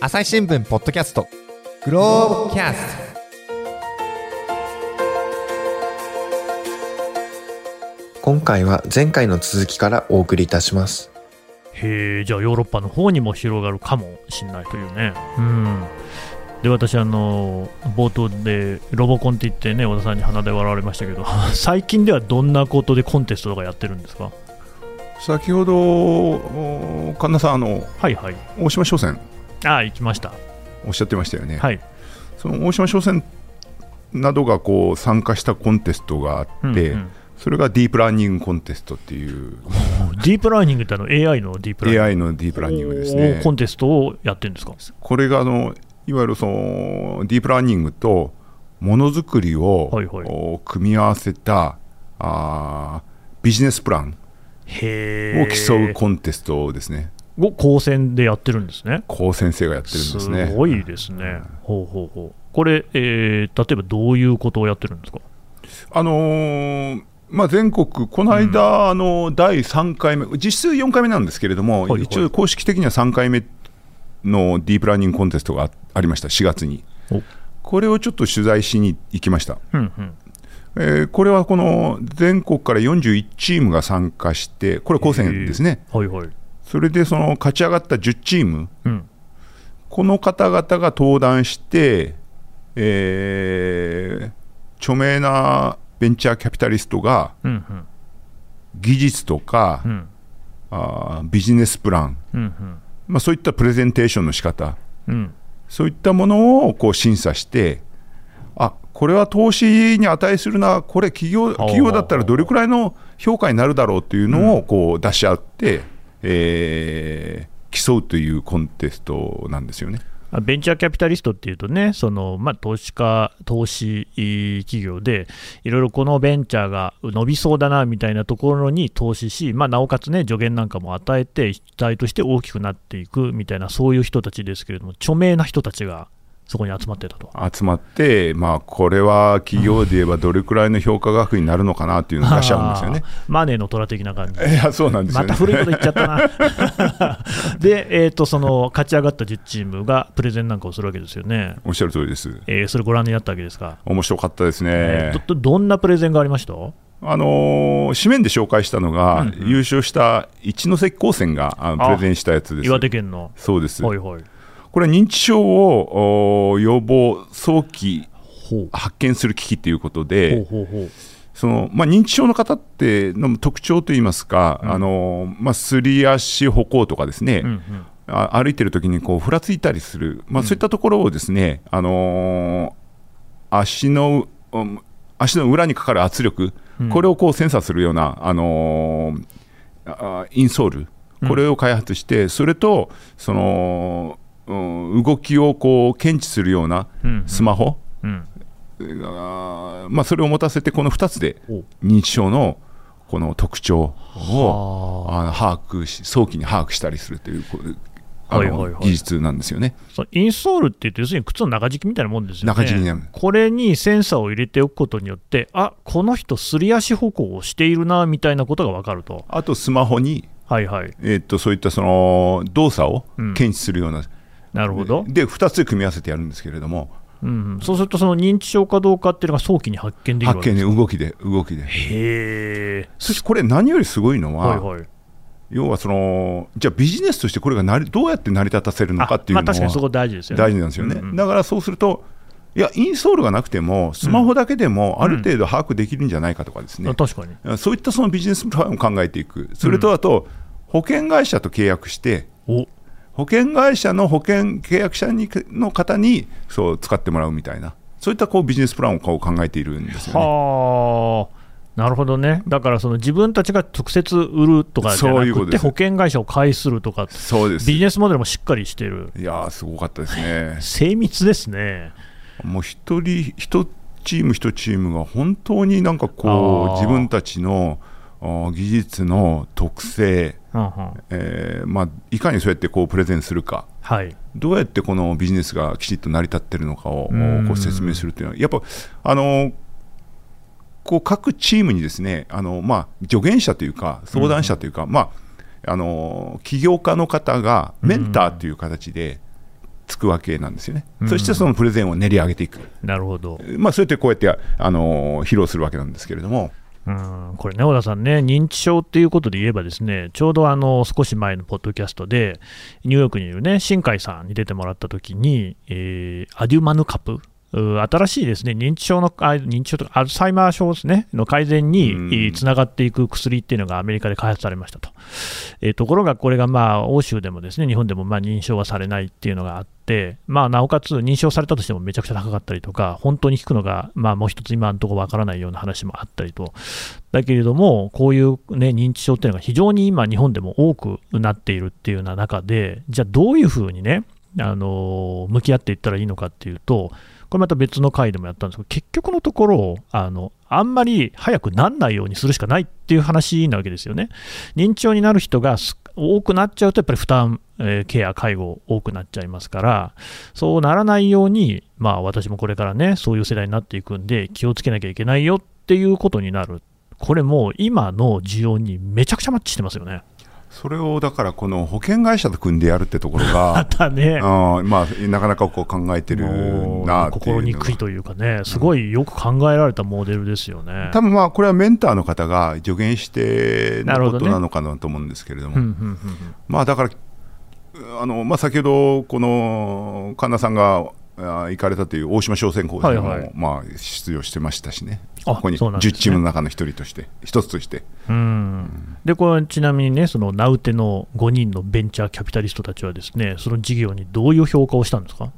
朝日新聞ポッドキャスト。グローブキャスト。今回は前回の続きからお送りいたします。へえじゃあヨーロッパの方にも広がるかもしれないというね。うん。で私あの冒頭でロボコンって言ってね小田さんに鼻で笑われましたけど 最近ではどんなことでコンテストとかやってるんですか？先ほどお神田さんあのはいはい。大島商船ああ行きました。おっしゃってましたよね、はい。その大島商船などがこう参加したコンテストがあって、うんうん。それがディープラーニングコンテストっていう。ディープラーニングってあの AI のディープラーニング。AI のディープラーニングですおねーコンテストをやってるんですか？これがあのいわゆるそのディープラーニングとものづくりを、はいはい。お組み合わせたあービジネスプランを競うコンテストですね、を高専でやってるんですね。高先生がやってるんですね。すごいですね、ほうほうほう。これ、えー例えばどういうことをやってるんですか？あのーまあ、全国、この間、あの第3回目、実質4回目なんですけれども、はいはい。一応、公式的には3回目のディープラーニングコンテストがあありました、4月に。お。これをちょっと取材しに行きました。うんうん。えーこれはこの全国から41チームが参加して、これ、高専ですね、はいはい、それでその勝ち上がった10チーム、うん、この方々が登壇して、えー著名なベンチャーキャピタリストがうんうん。技術とか、うん。あービジネスプラン、うんまあ、そういったプレゼンテーションの仕方。うん。うんそういったものをこう審査して、あこれは投資に値するな、これ企業、企業だったらどれくらいの評価になるだろうっていうのをこう出し合って、えー競うというコンテストなんですよね。ベンチャーキャピタリストっていうとね、そのまあ、投資家、投資企業で、いろいろこのベンチャーが伸びそうだなみたいなところに投資し、まあ、なおかつね、助言なんかも与えて、主体として大きくなっていくみたいな、そういう人たちですけれども、著名な人たちがそこに集まってたと。集まって、まあ、これは企業で言えばどれくらいの評価額になるのかなっていうのを出しちゃうんですよね。マネーの虎的な感じ。いや、そうなんですよね。また古いこと言っちゃったな。で、えーと、その勝ち上がった10チームがプレゼンなんかをするわけですよね。おっしゃる通りです。えーそれご覧になったわけですか？面白かったですね。えーどどどんなプレゼンがありました？あのー紙面で紹介したのが、うんうん優勝した一関高専があのあプレゼンしたやつです。岩手県の。そうです。はいはい。これは認知症をお予防、早期。発見する機器ということで。そのまあ、認知症の方っての特徴といいますか、あのーまあ、すり足歩行とかですね、うんうん。あ歩いてる時にこうふらついたりする、まあ、そういったところをですね、あのー足のうん足の裏にかかる圧力、これをこうセンサーするような、あのーあインソール、これを開発して、それとその、うん動きをこう検知するようなうんスマホ、うん。あーまあ、それを持たせて、この2つでお認知症のこの特徴をはあの把握し、早期に把握したりするというはいはいはい技術なんですよね。インソールって言って、要するに靴の中敷きみたいなもんですよね。中敷きねこれにセンサーを入れておくことによって、あこの人、すり足歩行をしているなみたいなことが分かると。あとスマホに、はいはい。えーっとそういったその動作をうん検知するような、なるほど。で2つで組み合わせてやるんですけれども、うんうん、そうすると、その認知症かどうかっていうのが早期に発見できるわ発けです見で動きで動きで。へえ。そしてこれ、何よりすごいのは、はいはい。要はその、じゃあビジネスとしてこれがなりどうやって成り立たせるのかっていうあのはまあ確かにそこ大事ですよね。大事なんですよね。うんうんだからそうするといや、インソールがなくても、スマホだけでもある程度把握できるんじゃないかとかですね、あ確かに。そういったそのビジネスプランを考えていく、それとあと、保険会社と契約して、お保険会社の保険契約者にの方にそう使ってもらうみたいな、そういったこうビジネスプランを考えているんですよね。はあ。なるほどね、だからその自分たちが直接売るとかじゃなくて、保険会社を介するとか、そうですビジネスモデルもしっかりしてる、いやー、すごかったですね。精密ですね。もう一人、一チーム一チームが本当になんかこう、自分たちの技術の特性、えーまあ、いかにそうやってこうプレゼンするか、はい、どうやってこのビジネスがきちっと成り立ってるのかをうん。こう説明するというのは、やっぱあのこう各チームにですねあの、まあ、助言者というか、相談者というか、まあ、あの起業家の方がメンターという形でつくわけなんですよね、うんそしてそのプレゼンを練り上げていく、なるほど。まあ、そうやってこうやって、あのー披露するわけなんですけれども、うんこれね、小田さんね、認知症っていうことで言えば、ですねちょうどあの少し前のポッドキャストで、ニューヨークにいるね、新海さんに出てもらったときに、えーアデュマヌカプ。う新しいですね認知症のあ認知症とかアルツハイマー症ですねの改善にうん。つながっていく薬っていうのがアメリカで開発されましたと、えーところがこれがまあ欧州でもですね日本でもまあ認証はされないっていうのがあって、まあ、なおかつ認証されたとしてもめちゃくちゃ高かったりとか本当に効くのがまあもう一つ今のところわからないような話もあったりと。だけれども、こういう、ね、認知症っていうのが非常に今、日本でも多くなっているっていうような中で、じゃあ、どういうふうにね、あの向き合っていったらいいのかっていうと、これまた別の回でもやったんですけど、結局のところ、あのあんまり早くなんないようにするしかないっていう話なわけですよね。認知症になる人が多くなっちゃうと、やっぱり負担、えーケア、介護多くなっちゃいますから、そうならないように、まあ、私もこれからね、そういう世代になっていくんで、気をつけなきゃいけないよっていうことになる。これもう今の需要にめちゃくちゃマッチしてますよね。それをだから、この保険会社と組んでやるってところまが、たね、うんまあ、なかなかこう考えてるなって心にくいというかね、すごいよく考えられたモデルですよね。多分まあこれはメンターの方が助言してなるほどねのことなのかなと思うんですけれども、うんうんうんうん。まあだから、あのまあ、先ほど、この神田さんがあ行かれたという大島商船高専も、はいはい。まあ、出場してましたしね、あここに10そうなんですね。チームの中の一人として、一つとして、うん。でこれちなみにね、その名うての5人のベンチャーキャピタリストたちは、ですねその事業にどういう評価をしたんですか、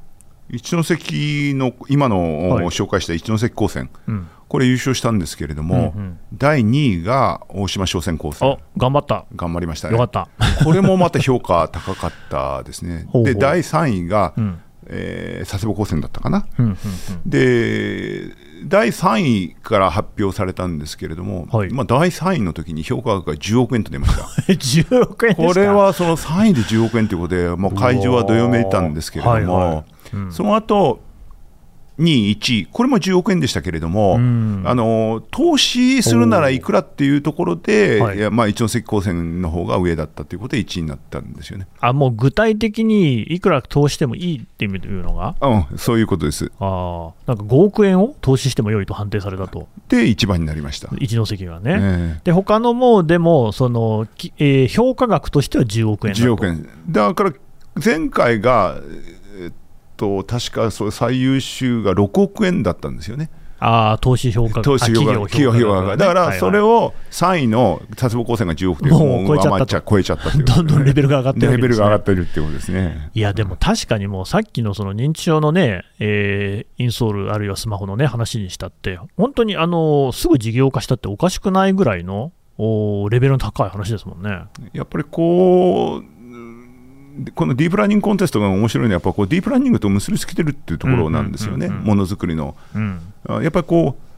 一関の今の、はい。紹介した一関高専、うん。これ優勝したんですけれども、うんうん。第2位が大島商船高あ専、頑張った、頑張りましたね。よかっ。た、これもまた評価高かったですね。で、第3位が、うんえー佐世保高専だったかな。うんうんうん。で、第3位から発表されたんですけれども、はい。まあ、第3位の時に評価額が10億円と出ました。え10億円ですか？これはその3位で10億円ということで、もう会場はどよめいたんですけれども、はいはい。うん。その後2位、1位、これも10億円でしたけれども、うんあの投資するならいくらっていうところで、はいまあ、一関高専の方が上だったということで1位になったんですよね。あもう具体的にいくら投資してもいいっていうのが、うん、そういうことです。あーなんか5億円を投資しても良いと判定されたと、で、一番になりました。一関がね。ええで他のもでもその、きえー評価額としては10億円だと10億円。だから前回が、と、確かそう最優秀が6億円だったんですよね、ああ投資評価額投資評価あ企業評価が。だからそれを、を3位の佐世保高専が10億というもう超えちゃったと上回っちゃ超えちゃったということで どんどんレベルが上がってるねレベルが上がってるっていうことですね。いやでも確かにもうさっきのその認知症のね、えーインストールあるいはスマホのね話にしたって本当にあのすぐ事業化したっておかしくないぐらいのおレベルの高い話ですもんね。やっぱりこう、うんこのディープラーニングコンテストが面白いのは、やっぱこうディープラーニングと結びつけてるっていうところなんですよね、ものづくりの。うん。あやっぱりこう、うん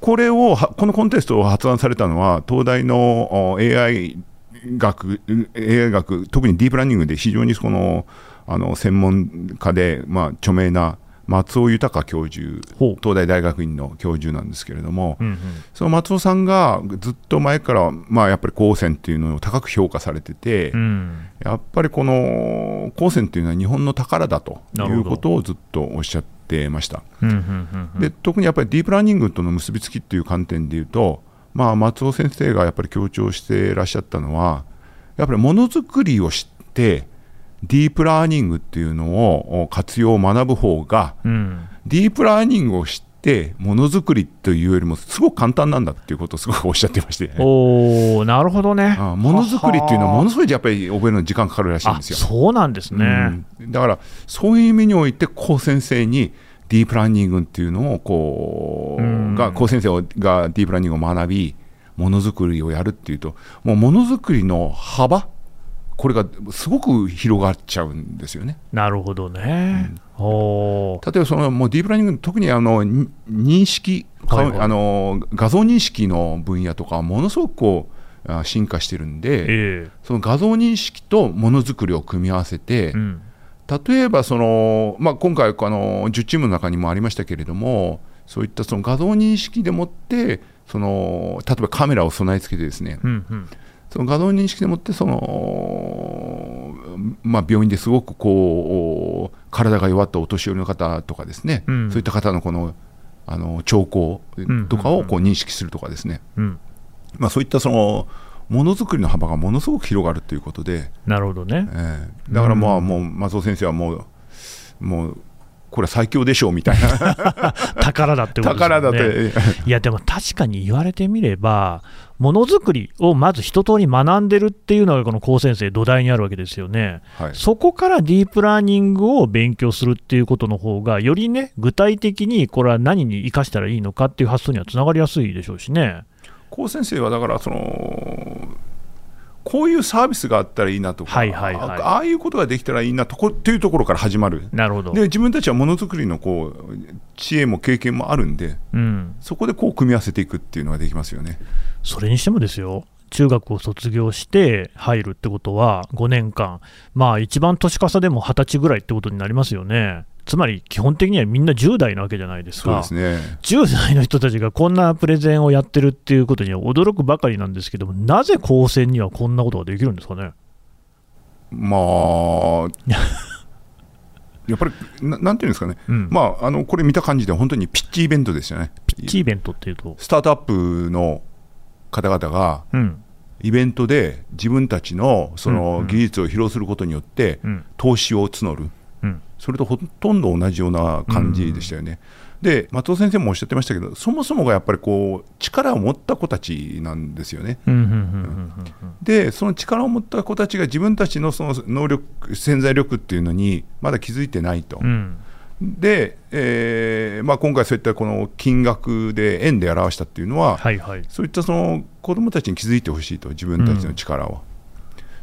これをは、このコンテストを発案されたのは、東大のお AI 学、AI 学、特にディープラーニングで非常にこのあの専門家で、まあ、著名な松尾豊教授、東大大学院の教授なんですけれども、うんうん。その松尾さんがずっと前から、まあ、やっぱり高専っていうのを高く評価されてて、うん。やっぱりこの高専っていうのは日本の宝だということをずっとおっしゃってました。うんうんうんうん。で特にやっぱりディープラーニングとの結びつきっていう観点でいうと、まあ、松尾先生がやっぱり強調していらっしゃったのはやっぱりものづくりを知ってディープラーニングっていうのを活用を学ぶ方がうんディープラーニングを知ってものづくりというよりもすごく簡単なんだっていうことをすごくおっしゃってまして、おーなるほどね。あものづくりっていうのはものすごいやっぱり覚えるのに時間かかるらしいんあですよ。そうなんですね。うんだからそういう意味において高先生にディープラーニングっていうのをこう、うんが高先生がディープラーニングを学びものづくりをやるっていうともうものづくりの幅これがすごく広がっちゃうんですよね。なるほどね。おー例えばそのもうディープラーニング特にあのに認識、はいはい。あの画像認識の分野とかはものすごくこうあ進化してるんで、えその画像認識とものづくりを組み合わせて、えうん。例えばその、まあ、今回あの10チームの中にもありましたけれどもそういったその画像認識でもってその例えばカメラを備え付けてですねうんうんその画像認識でもってその、まあ、病院ですごくここう体が弱ったお年寄りの方とかですね、うん。そういった方のこのあの兆候とかをこう認識するとかですね、うん、まあ、そういったそのものづくりの幅がものすごく広がるということで、なるほどね。ええ。だからまあもう松尾先生はもうもうこれは最強でしょうみたいな 宝だってことですよね。宝だって、いや、でも確かに言われてみれば、ものづくりをまず一通り学んでるっていうのが、この高専生、土台にあるわけですよね。はい、そこからディープラーニングを勉強するっていうことの方が、よりね、具体的にこれは何に生かしたらいいのかっていう発想にはつながりやすいでしょうしね。高先生はだからそのこういうサービスがあったらいいなとか、はいはいはいあああいうことができたらいいなとこっていうところから始まるなるほど。で自分たちはものづくりのこう知恵も経験もあるんでうん、そこでこう組み合わせていくっていうのができますよね。それにしてもですよ、中学を卒業して入るってことは、5年間、まあ一番年かさでも20歳ぐらいってことになりますよね。つまり基本的にはみんな10代なわけじゃないですか。そうですね。10代の人たちがこんなプレゼンをやってるっていうことには驚くばかりなんですけども、なぜ高専にはこんなことができるんですかね？まあ やっぱりななんていうんですかね、うん。まあ、あのこれ見た感じで本当にピッチイベントですよね。チイベントっていうと、スタートアップの方々がうん、イベントで自分たちのその技術を披露することによってうん、投資を募る、うん、それとほとんど同じような感じでしたよね。で松尾先生もおっしゃってましたけどそもそもがやっぱりこう力を持った子たちなんですよね。うん、うん、うん、うん、でその力を持った子たちが自分たちのその能力潜在力っていうのにまだ気づいてないと。うん、で、えーまあ、今回そういったこの金額で円で表したっていうのは、はいはい。そういったその子どもたちに気づいてほしいと、自分たちの力を、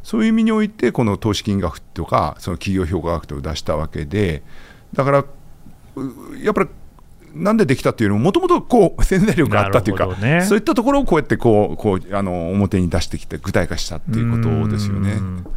そういう意味において、この投資金額とか、その企業評価額とを出したわけで、だから、うやっぱり、なんでできたっていうのも、もともとこう 潜在力があったというか、ねそういったところをこうやってこうこうあの表に出してきて、具体化したっていうことですよねう。ん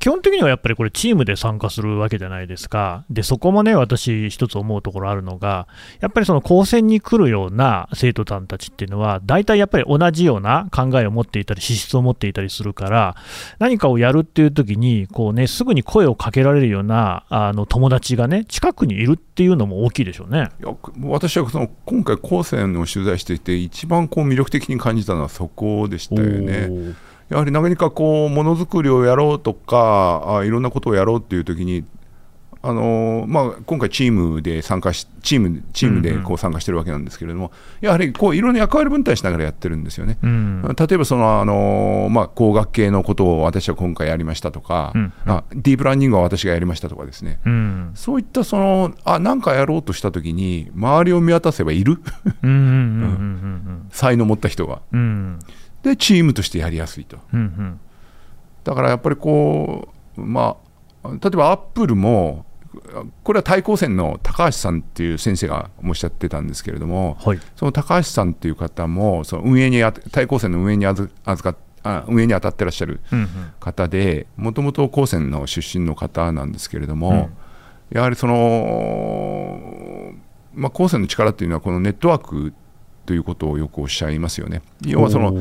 基本的にはやっぱりこれ、チームで参加するわけじゃないですか、でそこもね、私、一つ思うところあるのが、やっぱりその高専に来るような生徒さんたちっていうのは、大体やっぱり同じような考えを持っていたり、資質を持っていたりするから、何かをやるっていう時にこうね、すぐに声をかけられるようなあの友達がね、近くにいるっていうのも大きいでしょうね。いや私はその今回、高専を取材していて、一番こう魅力的に感じたのはそこでしたよね。やはり何かこうものづくりをやろうとかあいろんなことをやろうっていう時にあのーまあ、今回チームで参加しチームチームでこう参加してるわけなんですけれども、やはりこういろんな役割分担しながらやってるんですよね。うん。例えばその、あのーまあ、工学系のことを私は今回やりましたとか、うんあディープラーニングは私がやりましたとかですね、うん。そういったそのあ何かやろうとした時に周りを見渡せばいる。うんうんうんうん 才能を持った人が。うんうんでチームとしてやりやすいと。うんうん。だからやっぱりこう、まあ、例えばアップルも、これは対抗戦の高橋さんっていう先生がおっしゃってたんですけれども、はい。その高橋さんっていう方も、その運営にあ対抗戦の運営にあず預かあ運営に当たってらっしゃるうんうん。方で、もともと高専の出身の方なんですけれども、やはりその、まあ、高専の力っていうのは、このネットワークということをよくおっしゃいますよね。要はその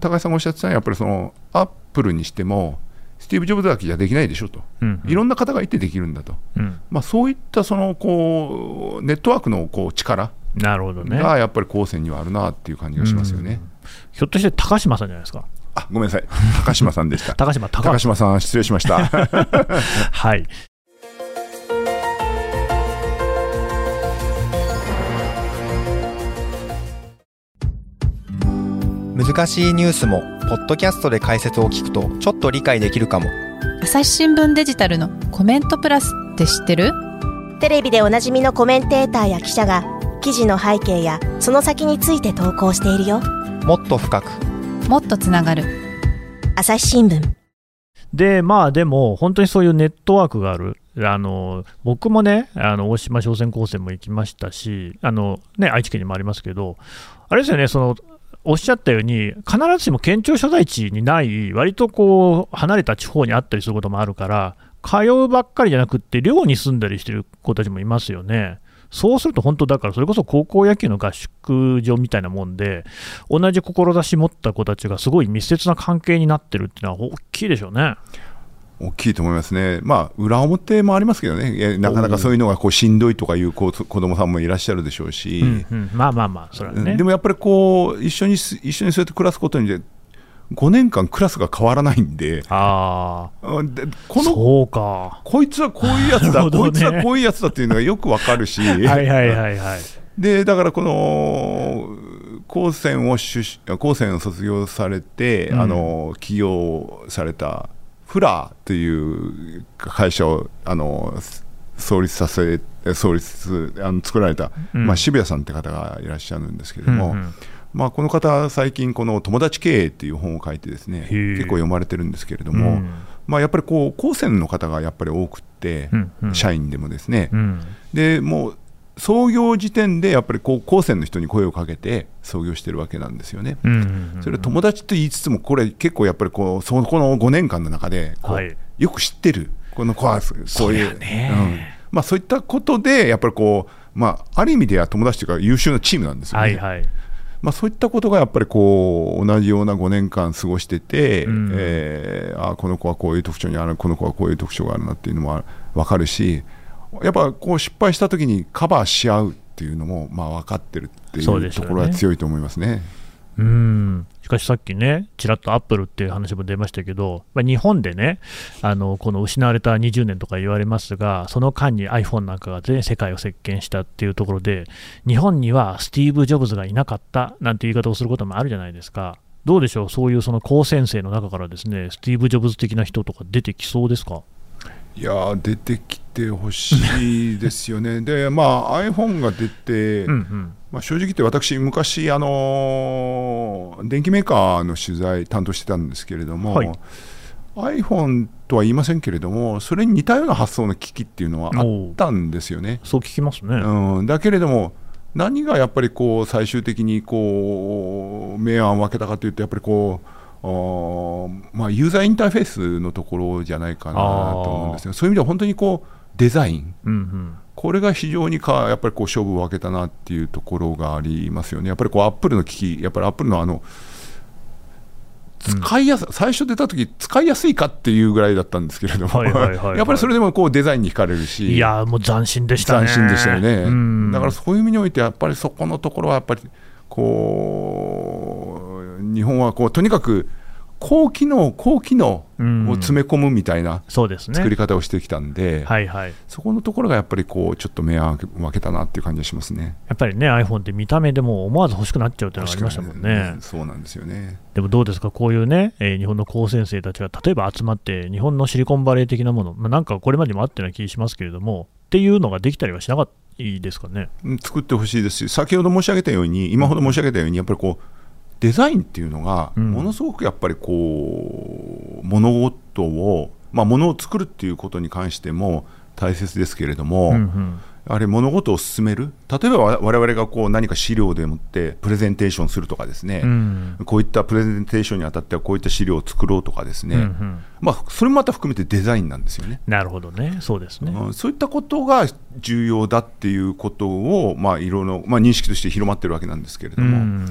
高橋さんがおっしゃってたのは、やっぱりそのアップルにしても、スティーブ・ジョブズだけじゃできないでしょと、うんいろんな方がいてできるんだと、うんまあ、そういったそのこうネットワークのこう力なるほどね。がやっぱり高専にはあるなっていう感じがしますよね。ひょっとして高島さんじゃないですか？あごめんなさい、高島さんでした。高島、高高島さん、失礼しました。はい。難しいニュースもポッドキャストで解説を聞くとちょっと理解できるかも。朝日新聞デジタルのコメントプラスって知ってる？テレビでおなじみのコメンテーターや記者が記事の背景やその先について投稿しているよ。もっと深く。もっとつながる。朝日新聞。で、まあでも、本当にそういうネットワークがある。あの僕もね、あの大島商船高専も行きましたし、あのね、愛知県にもありますけど、あれですよね、そのおっしゃったように、必ずしも県庁所在地にない、割とこう離れた地方にあったりすることもあるから、通うばっかりじゃなくって、寮に住んだりしてる子たちもいますよね。そうすると本当だから、それこそ高校野球の合宿所みたいなもんで、同じ志持った子たちがすごい密接な関係になってるっていうのは大きいでしょうね。大きいと思いますね、まあ、裏表もありますけどね、なかなかそういうのがこうしんどいとかいう子子供さんもいらっしゃるでしょうし、うんうん。まあまあまあ、それはね。でもやっぱりこう一緒にす一緒にそうやって暮らすことによって、5年間クラスが変わらないんで、ああ、でこのそうか。こいつはこういうやつだ、ね。こいつはこういうやつだっていうのがよくわかるし、はいはいはいはい。でだからこの高専を出高専を卒業されて、うん。あの起業されたフラーという会社をあの創立させ創立あの作られた、うん。まあ、渋谷さんって方がいらっしゃるんですけれども、うんうんまあ、この方最近この「友達経営」っていう本を書いてですね結構読まれてるんですけれども、うん。まあ、やっぱりこう高専の方がやっぱり多くって、うんうん。社員でもですね、うん。でもう創業時点でやっぱりこう高専の人に声をかけて創業してるわけなんですよね。それ友達と言いつつもこれ結構やっぱりこうそこの5年間の中でこう、はいよく知ってるこの子はこういう、ねうんまあ、そういったことでやっぱりこう、まあ、ある意味では友達というか優秀なチームなんですよね。はいはい。まあ、そういったことがやっぱりこう同じような5年間過ごしてて、うんえーあこの子はこういう特徴にあるこの子はこういう特徴があるなっていうのも分かるしやっぱこう失敗した時にカバーし合うっていうのもまあ分かってるっていうところは強いと思いますね。うんしかしさっきね、ちらっとアップルっていう話も出ましたけど、まあ、日本でねあの、この失われた20年とか言われますが、その間に iPhone なんかが全世界を席巻したっていうところで、日本にはスティーブ・ジョブズがいなかったなんて言い方をすることもあるじゃないですか。どうでしょう、そういうその高専生の中からですね、スティーブ・ジョブズ的な人とか出てきそうですか？いやー出てきてほしいですよね。でまあ iPhone が出て、うんうん。まあ、正直言って私昔、あのー電機メーカーの取材担当してたんですけれども、はい iPhone とは言いませんけれどもそれに似たような発想の機器っていうのはあったんですよね。そう聞きますね。うん、だけれども何がやっぱりこう最終的にこう明暗を分けたかというとやっぱりこうまあ、ユーザーインターフェースのところじゃないかなと思うんですよそういう意味では本当にこうデザインうんうん。これが非常にかやっぱりこう勝負を分けたなっていうところがありますよね。やっぱりこうアップルの機器、やっぱりアップルのあの使いやす、最初出た時使いやすいかっていうぐらいだったんですけれども、やっぱりそれでもこうデザインに惹かれるし、いやーもう斬新でしたね。斬新でしたよね。うんだからそういう意味においてやっぱりそこのところはやっぱりこう日本はこうとにかく高機能高機能を詰め込むみたいなそうですね。作り方をしてきたんで、はいはい。そこのところがやっぱりこうちょっと目を分けたなっていう感じがしますね。やっぱりね、iPhone って見た目でも思わず欲しくなっちゃうっていうのがありましたもんね。そうなんですよね。でもどうですか、こういうね、えー日本の高専生たちが例えば集まって、日本のシリコンバレー的なもの、まあ、なんかこれまでもあったような気がしますけれども、っていうのができたりはしなかったですかね？うん作ってほしいですし、先ほど申し上げたように、今ほど申し上げたように、やっぱりこうデザインっていうのが、うん。ものすごくやっぱりこう物事を、まあ、物を作るっていうことに関しても大切ですけれども、うんうん。あれ物事を進める、例えばわ我々がこう何か資料でもってプレゼンテーションするとかですね、うん。こういったプレゼンテーションにあたってはこういった資料を作ろうとかですね、うんうん。まあ、それもまた含めてデザインなんですよね。なるほどね、そうですね。うん。そういったことが重要だっていうことを、まあ、いろいろ、まあ、認識として広まってるわけなんですけれども、うん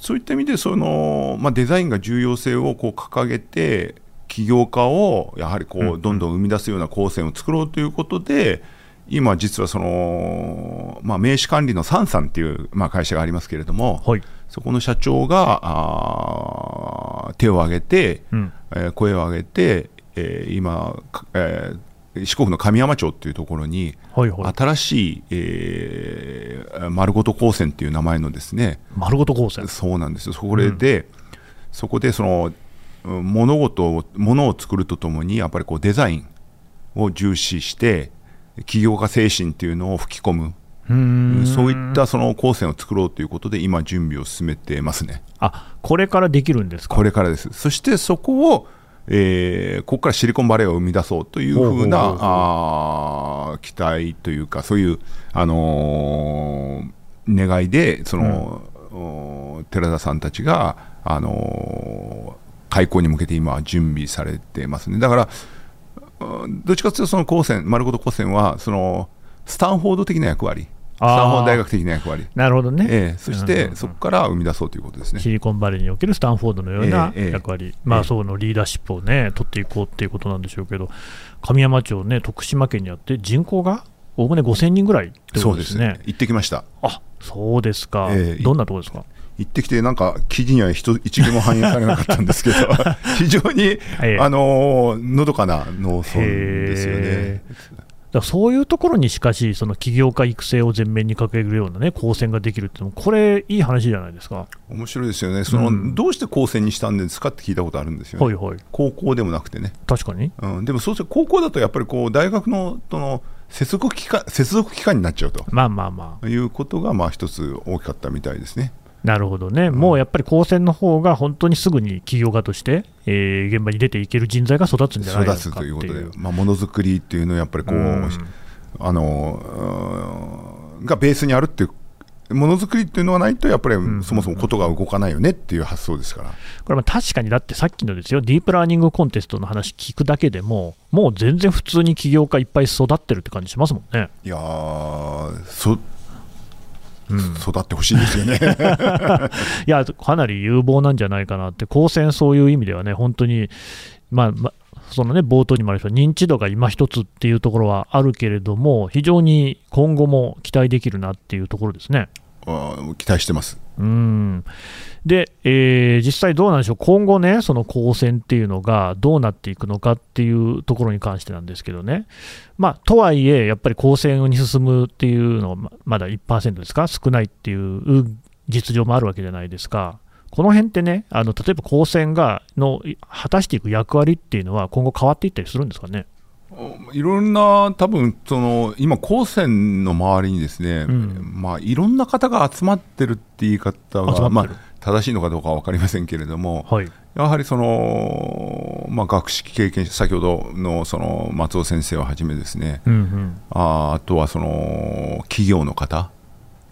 そういった意味でその、まあ、デザインが重要性をこう掲げて起業家をやはりこうどんどん生み出すような構成を作ろうということで今実はその、まあ、名刺管理のサンさんっていう、まあ、会社がありますけれども、はい。そこの社長があー手を挙げて、うんえー声を上げて、えー今、かえー四国の神山町っていうところに、はいはい。新しい、えー丸ごと高専っていう名前のですね丸ごと高専。そうなんですよそこで、そこでそのうん物事を物を作るとともにやっぱりこうデザインを重視して起業家精神っていうのを吹き込む、うーんそういったその高専を作ろうということで今準備を進めてますねあこれからできるんですか？これからですそしてそこをえーここからシリコンバレーを生み出そうというふうなあー期待というかそういう、あのー願いでその、お寺田さんたちが、あのー開校に向けて今準備されてますね。だからうんどっちかというとその高専丸ごと高専はそのスタンフォード的な役割。スタンフォード大学的な役割、なるほどね、ええ、そしてそこから生み出そうということですね。シリコンバレーにおけるスタンフォードのようなええええ役割、まあ、ええそのリーダーシップをね、取っていこうっていうことなんでしょうけど、神山町ね、徳島県にあって、人口がおおむね5000人ぐらいってこそうとですすね。。行ってきました。あそうですか、ええどんなところですか？行ってきて、なんか記事には一一行も反映されなかったんですけど、非常に、ええあのーのどかな農村ですよへね。だそういうところにしかし、その起業家育成を前面に掲げるようなね、高専ができるっていうのも、これ、いい話じゃないですか。面白いですよね。その、うんどうして高専にしたんですかって聞いたことあるんですよ、ねほいほい、高校でもなくてね。確かに。うん、でもそうすると高校だとやっぱりこう大学のとの接続機関接続機関になっちゃうとまあまあまあ、いうことがまあ一つ大きかったみたいですね。なるほどね、もうやっぱり高専の方が本当にすぐに起業家として、えー現場に出ていける人材が育つんじゃないのかということで、まあ、ものづくりっていうのはやっぱりこう、うん。あのがベースにあるっていうものづくりっていうのはないとやっぱりん。そもそもことが動かないよねっていう発想ですから。これまあ確かにだってさっきのですよ、ディープラーニングコンテストの話聞くだけでも、もう全然普通に起業家いっぱい育ってるって感じしますもんね。いやーそうん育ってほしいですよね。いや、かなり有望なんじゃないかなって、高専そういう意味ではね、本当に、まあ、まそのね、冒頭にもありました認知度が今一つっていうところはあるけれども、非常に今後も期待できるなっていうところですね。あー期待してます。うんで、えー実際どうなんでしょう、今後ね、その高専っていうのがどうなっていくのかっていうところに関してなんですけどね、まあ、とはいえ、やっぱり高専に進むっていうのはまだ1%ですか、少ないっていう実情もあるわけじゃないですか。この辺ってね、あの例えば高専がの果たしていく役割っていうのは、今後変わっていったりするんですかね？いろんな多分その今高専の周りにですね、うん。まあいろんな方が集まってるって言い方がまあ正しいのかどうかは分かりませんけれども、はい、やはりそのまあ学識経験者先ほどのその松尾先生をはじめですね、うんうん。ああとはその企業の方。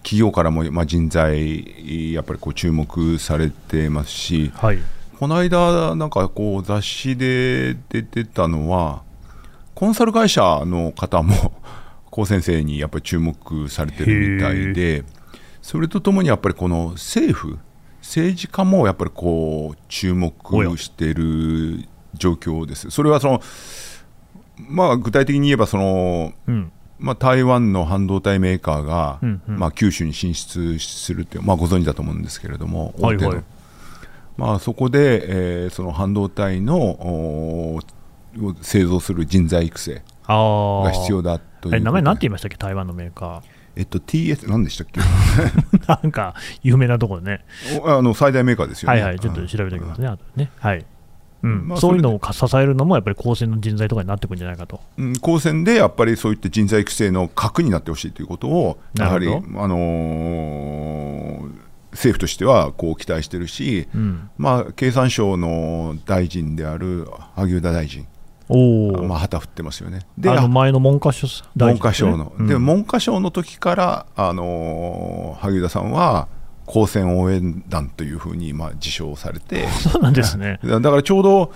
企業からもまあ人材やっぱりこう注目されてますし、はい、この間、なんかこう雑誌で出てたのは、コンサル会社の方も 高先生にやっぱり注目されてるみたいで、それとともにやっぱりこの政府、政治家もやっぱりこう注目している状況です。それはそのまあ、具体的に言えばその、うん。まあ、台湾の半導体メーカーが、うんうん。まあ、九州に進出するっていう、まあ、ご存知だと思うんですけれども、大手のはい。はいまあ、そこで、えーその半導体のを製造する人材育成が必要だという名前なんて言いましたっけ、台湾のメーカえっと、TS、何でしたっけ？ー。なんか有名なところね。おあの最大メーカーですよね。はいはい、ちょっと調べておきますね、あとね。はい。うんまあそういうのを支えるのもやっぱり高専の人材とかになってくるんじゃないかと。うん、高専でやっぱりそういった人材育成の核になってほしいということを、やはり、なあるのー政府としてはこう期待してるし、うん、まあ、経産省の大臣である萩生田大臣、おお、まあ、旗振ってますよね。であの前の文科省大文科省の、うん。で文科省の時から、あのー萩生田さんは高専応援団というふうにまあ自称されて、そうなんですね。だだからちょうど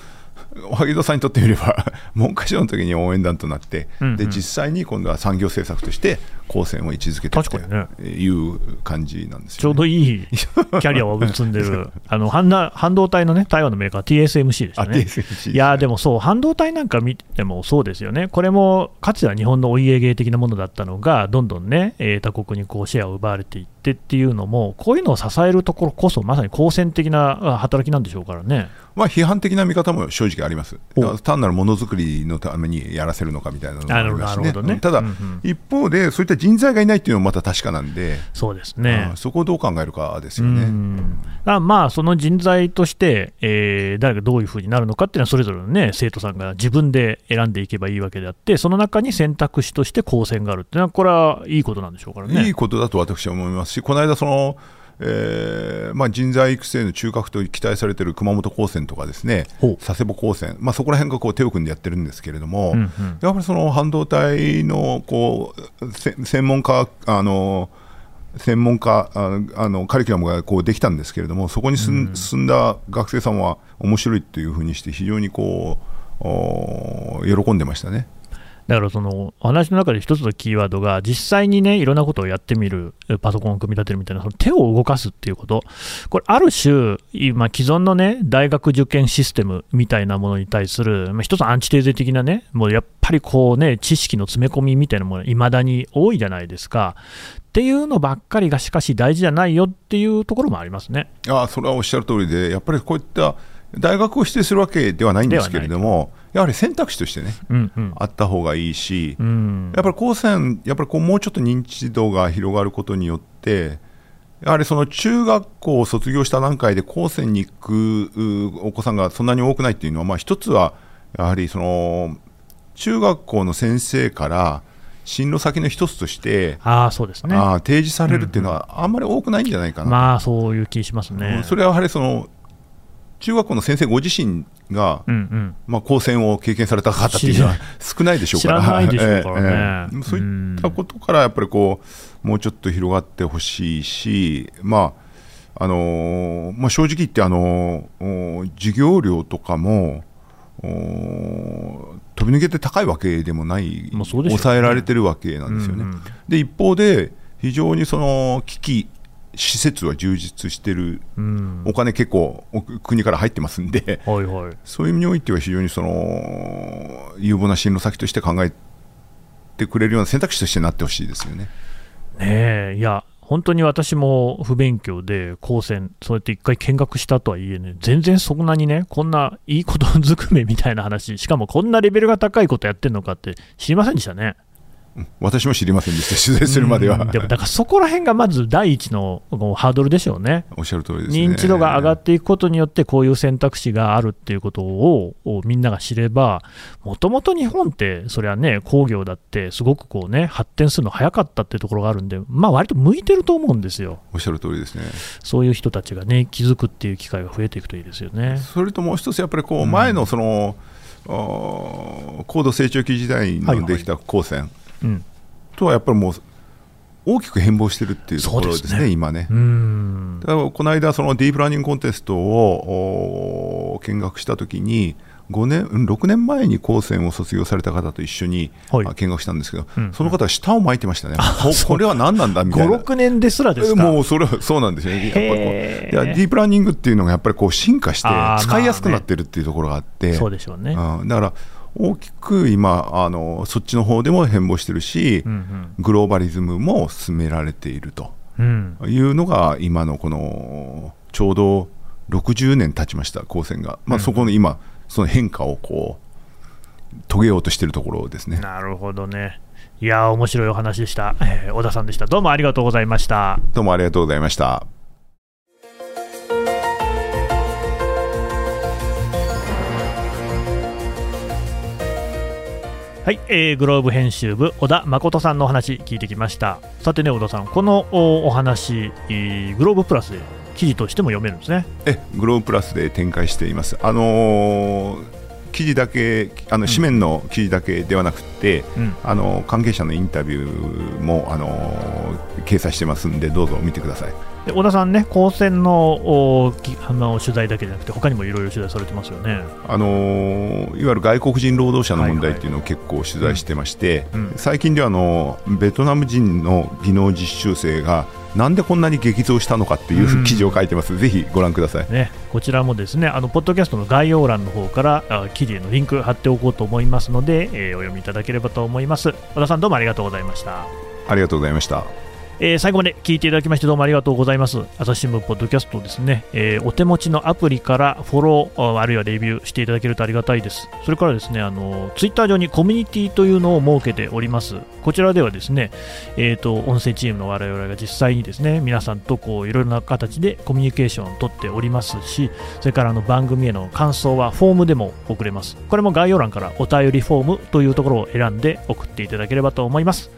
萩生田さんにとってみれば、文科省の時に応援団となって、うんうんで実際に今度は産業政策として高専を位置づけて確かにねという感じなんですよ、ね。ちょうどいいキャリアを積んでる、あの半な半導体のね、台湾のメーカー、TSMC でしたあね。TSMC いやーでもそう、半導体なんか見てもそうですよね、これもかつては日本のお家芸的なものだったのが、どんどんね、えー他国にこうシェアを奪われていってっていうのも、こういうのを支えるところこそ、まさに好戦的なあ働きなんでしょうからね。まあ、批判的な見方も正直あります。単なるものづくりのためにやらせるのかみたいなのもありますしねねただ、うんうん一方で、そういった人材がいないっていうのもまた確かなんで、そうですねあ。そこをどう考えるかですうよね。んだからまあ、その人材として、えー誰がどういうふうになるのかっていうのは、それぞれの、ね、生徒さんが自分で選んでいけばいいわけであって、その中に選択肢として高専があるっていうのは、これはいいことなんでしょうからね。いいことだと私は思いますし、この間その、えーまあ、人材育成の中核と期待されている熊本高専とかですね佐世保高専、まあ、そこら辺がこう手を組んでやってるんですけれども、うんうん。やっぱりその半導体のこうせ専門家、あの専門家ああのカリキュラムがこうできたんですけれども、そこに進んだ学生さんは面白いっていうふうにして、非常にこうお喜んでましたね。だからその話の中で一つのキーワードが、実際にね、いろんなことをやってみる、パソコンを組み立てるみたいな、その手を動かすっていうこと、これ、ある種、今、既存のね、大学受験システムみたいなものに対する、まあ、一つアンチテーゼ的なね、もうやっぱりこうね、知識の詰め込みみたいなもの、いまだに多いじゃないですか。っていうのばっかりがしかし大事じゃないよっていうところもありますね。あそれはおっしゃる通りで、やっぱりこういった大学を指定するわけではないんですけれども、やはり選択肢としてね、うんうんあった方がいいし、うんやっぱり高専、やっぱりこうもうちょっと認知度が広がることによって、やはりその中学校を卒業した段階で高専に行くうお子さんがそんなに多くないっていうのは、まあ、一つはやはりその中学校の先生から進路先の一つとして、ああ、そうですね。あー提示されるっていうのはあんまり多くないんじゃないかな、まあ、そういう気しますね。それはやはりその中学校の先生ご自身が、うんうん。まあ、高専を経験された方っていうのは少ないでしょうから、知らないでしょうからね。え えええ。そういったことからやっぱりこうもうちょっと広がってほしいし、まああのーまあ、正直言って、あのーお授業料とかもお飛び抜けて高いわけでもない、まあね。抑えられてるわけなんですよね。うんうん。で一方で非常にその機器施設は充実してるうんお金結構お国から入ってますんで、はいはい。そういう意味においては非常にその有望な進路先として考えてくれるような選択肢としてなってほしいですよね。ねえ、いや、本当に私も不勉強で、高専、そうやって一回見学したとはいえね、全然そんなにね、こんないいことずくめみたいな話、しかもこんなレベルが高いことやってんのかって知りませんでしたね。私も知りませんでした、取材するまでは。うんでも、だからそこら辺がまず第一のハードルでしょうね。おっしゃる通りですね。認知度が上がっていくことによって、こういう選択肢があるっていうことををみんなが知れば、もともと日本って、それはね、工業だって、すごくこうね、発展するの早かったっていうところがあるんで、まあ割と向いてると思うんですよ。おっしゃる通りですね。そういう人たちがね、気づくっていう機会が増えていくといいですよね。それともう一つ、やっぱりこう前のその、あー高度成長期時代のできた高専うん。とはやっぱりもう大きく変貌してるっていうところですね、すね。今ね。だからこの間、そのディープラーニングコンテストをお見学したときに、5年うん6年前に高専を卒業された方と一緒に、はい。あ見学したんですけど、うん。その方は舌を巻いてましたね、ここれは何なんだみたい5、な。6年ですらですか？もうそれはそうなんですよ。ね、やっぱりこうディープラーニングっていうのがやっぱりこう進化して使いやすくなってるっていうところがあって、そうでしょうね。うん。だから大きく今あの、そっちの方でも変貌してるし、うんグローバリズムも進められていると。うん。うん。いうのが今のこのちょうど60年経ちました高専が、まあ、そこの今、その変化をこう遂げようとしているところですね。なるほどね。いやー、面白いお話でした。え ー小田さんでした。どうもありがとうございました。どうもありがとうございました。はい、えーグローブ編集部、小田誠さんのお話聞いてきました。さてね、小田さん、このおお話、えーグローブプラスで記事としても読めるんですね。えグローブプラスで展開しています。あのー記事だけあの紙面の記事だけではなくて、うんあの関係者のインタビューもあの掲載してますんでどうぞ見てください。で小田さんね、高専のあの取材だけじゃなくて、他にもいろいろ取材されてますよね。あのーいわゆる外国人労働者の問題っていうのを結構取材してまして、うん最近ではあのベトナム人の技能実習生がなんでこんなに激増したのかっていううん記事を書いてます、ぜひご覧ください。ね、こちらもですね、あのポッドキャストの概要欄の方からあ記事へのリンク貼っておこうと思いますので、えーお読みいただければと思います。小田さん、どうもありがとうございました。ありがとうございました。えー最後まで聞いていただきましてどうもありがとうございます。朝日新聞ポッドキャストですね、えーお手持ちのアプリからフォローあるいはレビューしていただけるとありがたいです。それからですね、あのツイッター上にコミュニティというのを設けております。こちらではですね、えーと音声チームの我々が実際にですね、皆さんとこういろいろな形でコミュニケーションを取っておりますし、それからあの番組への感想はフォームでも送れます。これも概要欄からお便りフォームというところを選んで送っていただければと思います。